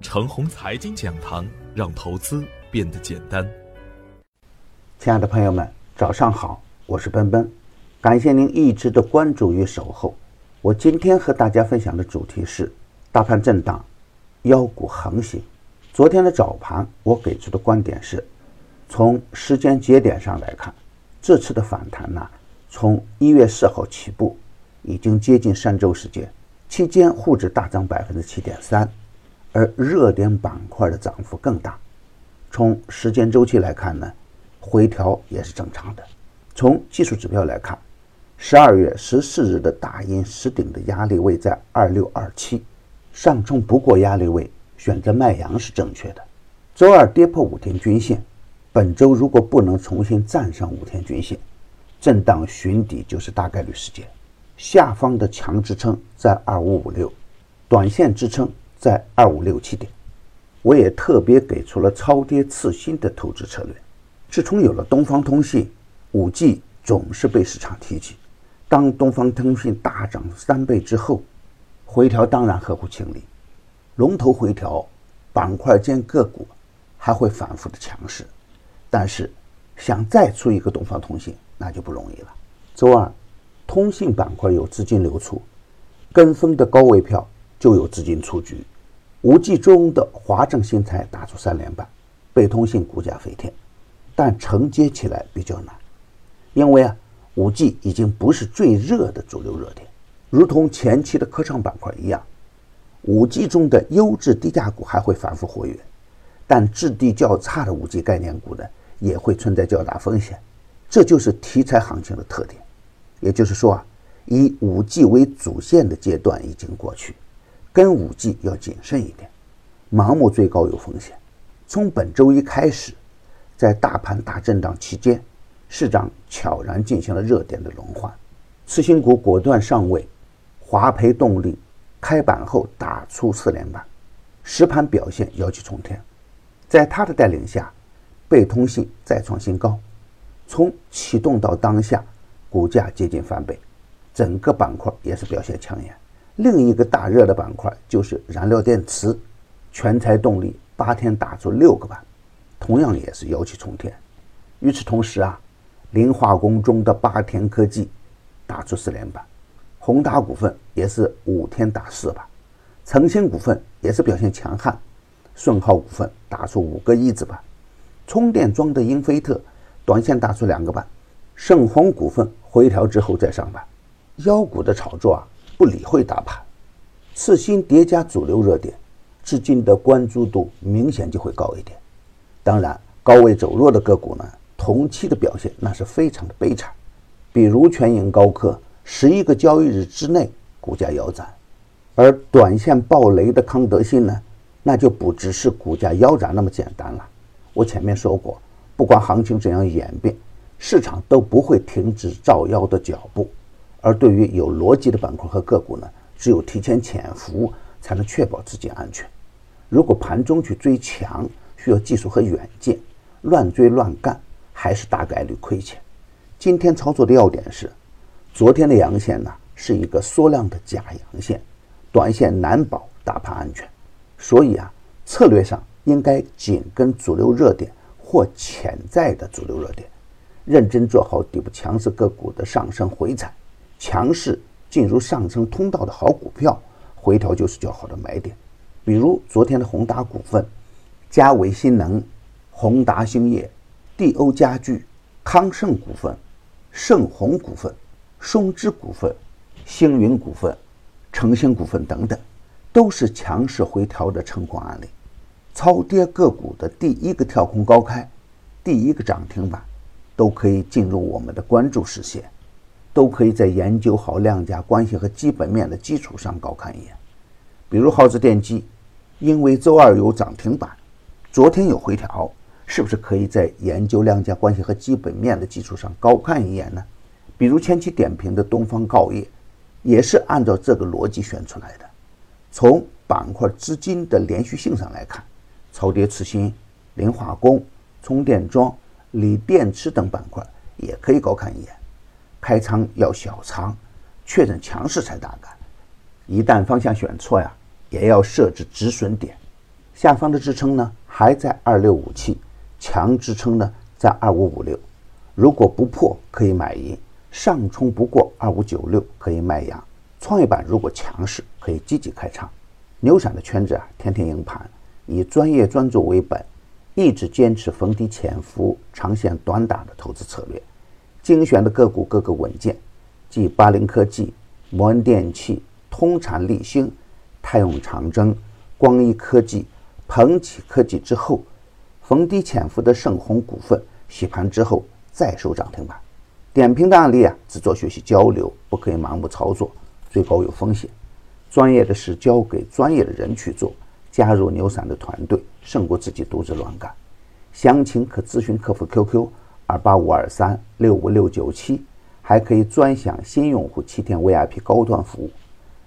程红财经讲堂，让投资变得简单。亲爱的朋友们，早上好，我是奔奔，感谢您一直的关注与守候。我今天和大家分享的主题是大盘震荡，妖股横行。昨天的早盘，我给出的观点是，从时间节点上来看，这次的反弹呢，从一月四号起步，已经接近三周时间，期间沪指大涨百分之七点三，而热点板块的涨幅更大。从时间周期来看呢，回调也是正常的。从技术指标来看。十二月十四日的大阴实顶的压力位在二六二七，上冲不过压力位，选择卖阳是正确的。周二跌破五天均线，本周如果不能重新站上五天均线，震荡寻底就是大概率事件。下方的强支撑在二五五六，短线支撑在二五六七点。我也特别给出了超跌次新的投资策略。自从有了东方通信，五 G 总是被市场提起。当东方通信大涨三倍之后，回调当然合乎情理。龙头回调，板块间个股还会反复的强势，但是想再出一个东方通信那就不容易了。周二，通信板块有资金流出，跟风的高位票就有资金出局。五 G 中的华正新材打出三连板，被通信股价飞天，但承接起来比较难，因为啊。五 G 已经不是最热的主流热点，如同前期的科创板块一样，五 G 中的优质低价股还会反复活跃，但质地较差的五 G 概念股呢，也会存在较大风险。这就是题材行情的特点。也就是说啊，以五 G 为主线的阶段已经过去，跟五 G 要谨慎一点，盲目追高有风险。从本周一开始，在大盘大震荡期间。市场悄然进行了热点的轮换，次新股果断上位，华培动力开板后打出四连板，实盘表现妖气冲天。在他的带领下，贝通信再创新高，从启动到当下，股价接近翻倍，整个板块也是表现抢眼。另一个大热的板块就是燃料电池，全柴动力八天打出六个板，同样也是妖气冲天。与此同时啊。磷化工中的八田科技打出四连板，宏达股份也是五天打四板，诚兴股份也是表现强悍，顺浩股份打出五个一字板，充电桩的英菲特短线打出两个板，盛虹股份回调之后再上板，妖股的炒作啊不理会大盘，次新叠加主流热点，资金的关注度明显就会高一点，当然高位走弱的个股呢。同期的表现那是非常的悲惨，比如全银高科，十一个交易日之内股价腰斩，而短线暴雷的康德新呢，那就不只是股价腰斩那么简单了。我前面说过，不管行情怎样演变，市场都不会停止造妖的脚步。而对于有逻辑的板块和个股呢，只有提前潜伏，才能确保自己安全。如果盘中去追强，需要技术和远见，乱追乱干。还是大概率亏钱。今天操作的要点是，昨天的阳线呢是一个缩量的假阳线，短线难保大盘安全，所以啊，策略上应该紧跟主流热点或潜在的主流热点，认真做好底部强势个股的上升回踩，强势进入上升通道的好股票，回调就是较好的买点。比如昨天的宏达股份、嘉伟新能、宏达兴业。帝欧家具、康盛股份、盛虹股份、松芝股份、星云股份、诚兴股份等等，都是强势回调的成功案例。超跌个股的第一个跳空高开，第一个涨停板，都可以进入我们的关注视线，都可以在研究好量价关系和基本面的基础上高看一眼。比如耗子电机，因为周二有涨停板，昨天有回调。是不是可以在研究量价关系和基本面的基础上高看一眼呢？比如前期点评的东方锆业，也是按照这个逻辑选出来的。从板块资金的连续性上来看，超跌次新、磷化工、充电桩、锂电池等板块也可以高看一眼。开仓要小仓，确认强势才大干。一旦方向选错呀，也要设置止损点。下方的支撑呢还在二六五七，强支撑呢在二五五六。如果不破可以买阴，上冲不过二五九六可以卖阳。创业板如果强势，可以积极开仓。牛散的圈子啊，天天赢盘，以专业专注为本，一直坚持逢低潜伏、长线短打的投资策略。精选的个股个个稳健，继巴林科技、摩恩电器、通产立兴、泰永长征、光一科技、鹏起科技之后，逢低潜伏的盛虹股份洗盘之后再收涨停板。点评的案例啊，只做学习交流，不可以盲目操作，最高有风险。专业的事交给专业的人去做，加入牛散的团队胜过自己独自乱干。详情可咨询客服 QQ 二八五二三六五六九七，还可以专享新用户七天 VIP 高端服务。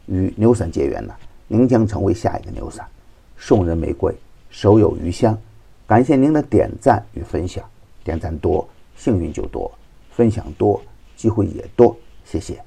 与牛散结缘呢，您将成为下一个牛散。送人玫瑰，手有余香。感谢您的点赞与分享，点赞多幸运就多，分享多机会也多。谢谢。